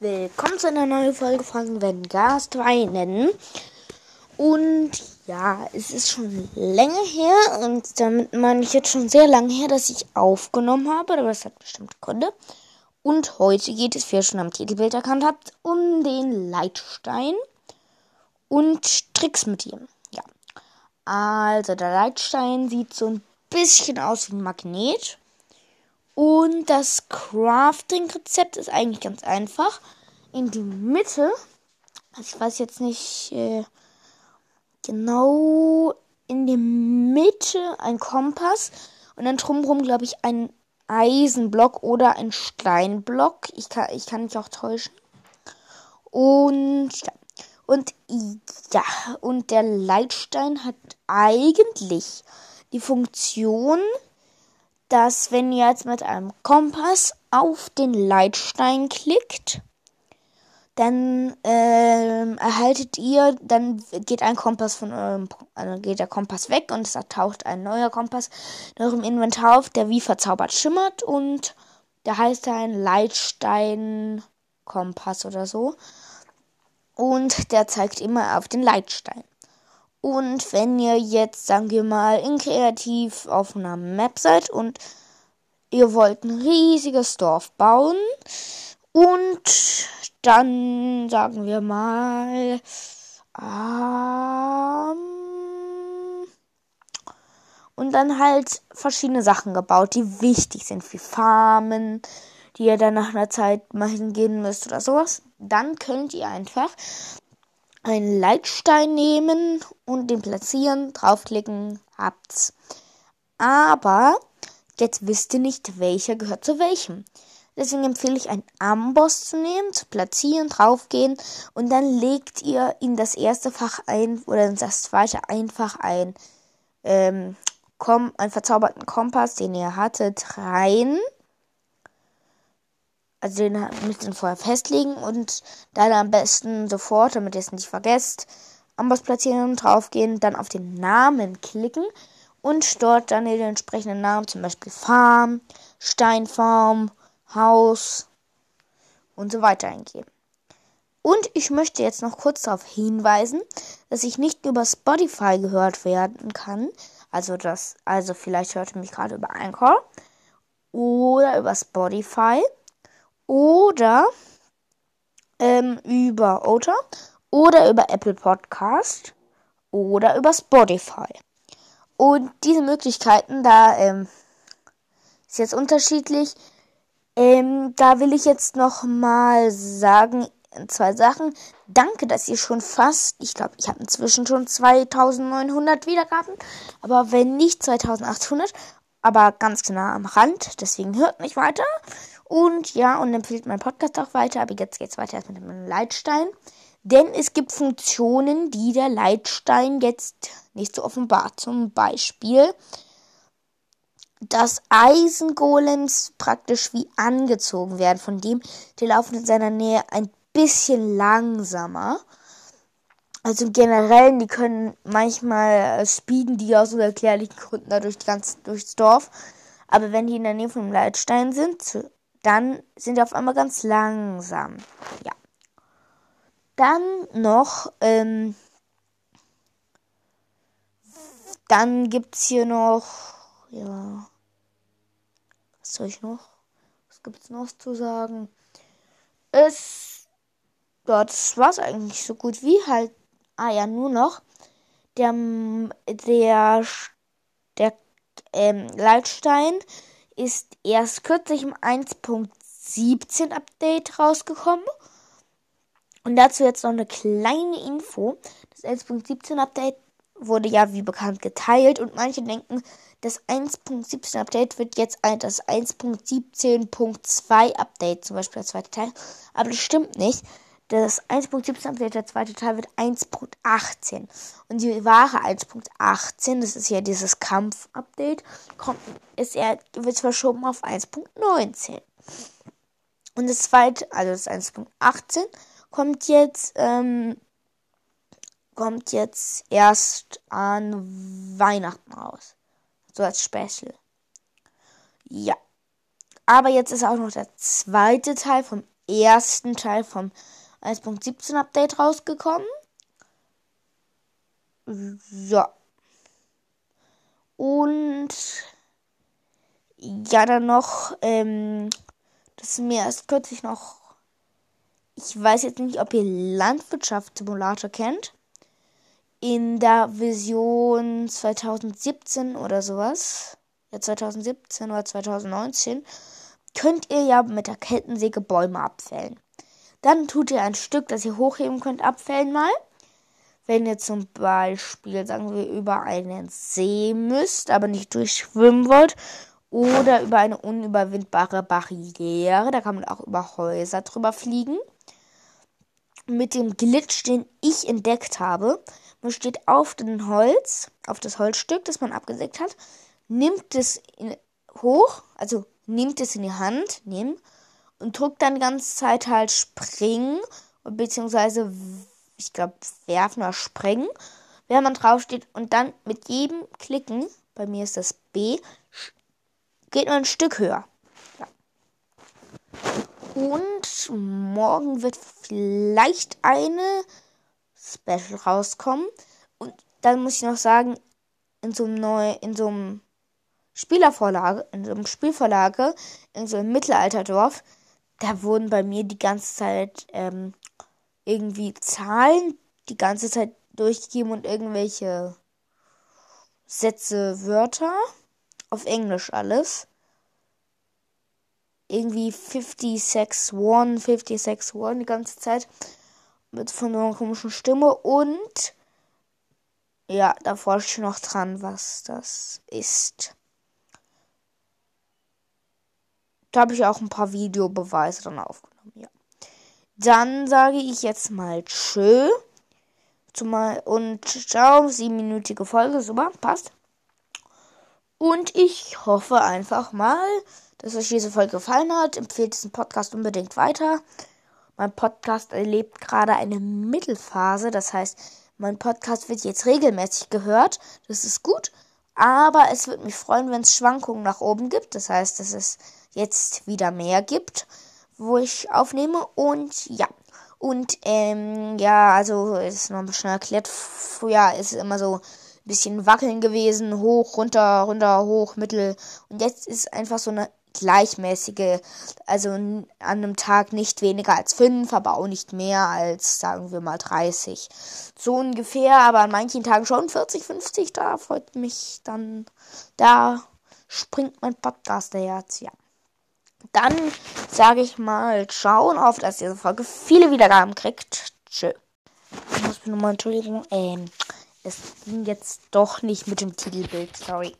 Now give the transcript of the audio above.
Willkommen zu einer neuen Folge von Wenn Gas weinen. Und ja, es ist schon länger her und damit meine ich jetzt schon sehr lange her, dass ich aufgenommen habe, aber das hat bestimmt Gründe. Und heute geht es, wie ihr schon am Titelbild erkannt habt, um den Leitstein und Tricks mit ihm. Ja. Also der Leitstein sieht so ein bisschen aus wie ein Magnet. Und das Crafting-Rezept ist eigentlich ganz einfach. In die Mitte, also ich weiß jetzt nicht äh, genau, in die Mitte ein Kompass und dann drumherum, glaube ich, ein Eisenblock oder ein Steinblock. Ich kann, ich kann mich auch täuschen. Und ja. Und ja, und der Leitstein hat eigentlich die Funktion, dass wenn ihr jetzt mit einem Kompass auf den Leitstein klickt, dann ähm, erhaltet ihr, dann geht ein Kompass von eurem, also geht der Kompass weg und es taucht ein neuer Kompass in eurem Inventar auf, der wie verzaubert schimmert und der heißt dann Leitstein Kompass oder so. Und der zeigt immer auf den Leitstein. Und wenn ihr jetzt, sagen wir mal, in Kreativ auf einer Map seid und ihr wollt ein riesiges Dorf bauen und dann, sagen wir mal, ähm, und dann halt verschiedene Sachen gebaut, die wichtig sind, wie Farmen, die ihr dann nach einer Zeit mal hingehen müsst oder sowas. Dann könnt ihr einfach einen Leitstein nehmen und den platzieren, draufklicken, habt's. Aber jetzt wisst ihr nicht, welcher gehört zu welchem. Deswegen empfehle ich einen Amboss zu nehmen, zu platzieren, draufgehen und dann legt ihr in das erste Fach ein oder in das zweite einfach ein, ähm, einen verzauberten Kompass, den ihr hattet, rein also den müsst ihr vorher festlegen und dann am besten sofort, damit ihr es nicht vergesst, Amboss platzieren, draufgehen, dann auf den Namen klicken und dort dann den entsprechenden Namen, zum Beispiel Farm, Steinfarm, Haus und so weiter eingeben. Und ich möchte jetzt noch kurz darauf hinweisen, dass ich nicht über Spotify gehört werden kann. Also das, also vielleicht hört ihr mich gerade über Anchor oder über Spotify oder ähm, über Otter oder über Apple Podcast oder über Spotify. Und diese Möglichkeiten, da ähm, ist jetzt unterschiedlich. Ähm, da will ich jetzt noch mal sagen zwei Sachen. Danke, dass ihr schon fast, ich glaube, ich habe inzwischen schon 2900 Wiedergaben, aber wenn nicht 2800, aber ganz genau am Rand. Deswegen hört nicht weiter. Und ja, und empfiehlt mein Podcast auch weiter. Aber jetzt geht's weiter mit dem Leitstein. Denn es gibt Funktionen, die der Leitstein jetzt nicht so offenbart. Zum Beispiel, dass Eisengolems praktisch wie angezogen werden. Von dem, die laufen in seiner Nähe ein bisschen langsamer. Also generell, die können manchmal äh, speeden die aus unerklärlichen Gründen da durch ganz durchs Dorf. Aber wenn die in der Nähe vom Leitstein sind, dann sind die auf einmal ganz langsam. Ja. Dann noch, ähm, dann gibt's hier noch, ja, was soll ich noch? Was gibt's noch zu sagen? Es, ja, das war's eigentlich so gut wie halt. Ah ja, nur noch der, der, der ähm, Leitstein ist erst kürzlich im 1.17 Update rausgekommen. Und dazu jetzt noch eine kleine Info. Das 1.17 Update wurde ja wie bekannt geteilt und manche denken, das 1.17 Update wird jetzt das 1.17.2 Update, zum Beispiel der zweite Teil. Aber das stimmt nicht. Das 1.17 Update, der zweite Teil, wird 1.18. Und die wahre 1.18, das ist ja dieses Kampf-Update, kommt, ist er, wird verschoben auf 1.19. Und das zweite, also das 1.18, kommt jetzt, ähm, kommt jetzt erst an Weihnachten raus. So als Special. Ja. Aber jetzt ist auch noch der zweite Teil vom ersten Teil vom 1.17 Update rausgekommen. So. Und ja, dann noch, ähm, das ist mir erst kürzlich noch. Ich weiß jetzt nicht, ob ihr Landwirtschaftssimulator kennt. In der Vision 2017 oder sowas. Ja, 2017 oder 2019 könnt ihr ja mit der Kettensäge Bäume abfällen. Dann tut ihr ein Stück, das ihr hochheben könnt, abfällen mal. Wenn ihr zum Beispiel, sagen wir, über einen See müsst, aber nicht durchschwimmen wollt, oder über eine unüberwindbare Barriere, da kann man auch über Häuser drüber fliegen. Mit dem Glitch, den ich entdeckt habe, man steht auf dem Holz, auf das Holzstück, das man abgesägt hat, nimmt es in, hoch, also nimmt es in die Hand, nehmen und drückt dann die ganze Zeit halt springen beziehungsweise ich glaube werfen oder springen, während man draufsteht und dann mit jedem Klicken, bei mir ist das B, geht man ein Stück höher. Ja. Und morgen wird vielleicht eine Special rauskommen. Und dann muss ich noch sagen, in so einem neu, in so einem Spielervorlage, in so einem Spielvorlage, in so einem Mittelalterdorf, da wurden bei mir die ganze Zeit ähm, irgendwie Zahlen die ganze Zeit durchgegeben und irgendwelche Sätze, Wörter. Auf Englisch alles. Irgendwie 56 One, 56 One die ganze Zeit. Mit von so einer komischen Stimme und ja, da forsche ich noch dran, was das ist. Da habe ich auch ein paar Videobeweise dann aufgenommen, ja. Dann sage ich jetzt mal tschö. Zumal und ciao, siebenminütige Folge, super, passt. Und ich hoffe einfach mal, dass euch diese Folge gefallen hat. Empfehlt diesen Podcast unbedingt weiter. Mein Podcast erlebt gerade eine Mittelphase, das heißt, mein Podcast wird jetzt regelmäßig gehört. Das ist gut. Aber es würde mich freuen, wenn es Schwankungen nach oben gibt. Das heißt, dass es jetzt wieder mehr gibt, wo ich aufnehme. Und ja. Und ähm, ja, also ist noch ein bisschen erklärt. Früher ist es immer so ein bisschen wackeln gewesen, hoch, runter, runter, hoch, mittel. Und jetzt ist einfach so eine gleichmäßige, also an einem Tag nicht weniger als fünf, aber auch nicht mehr als, sagen wir mal, 30. So ungefähr, aber an manchen Tagen schon 40, 50, da freut mich dann, da springt mein Podcast-Herz, ja. Dann sage ich mal, schauen auf, dass diese Folge viele Wiedergaben kriegt. Tschö. Ich muss mir nochmal entschuldigen. Ähm, es ging jetzt doch nicht mit dem Titelbild. Sorry.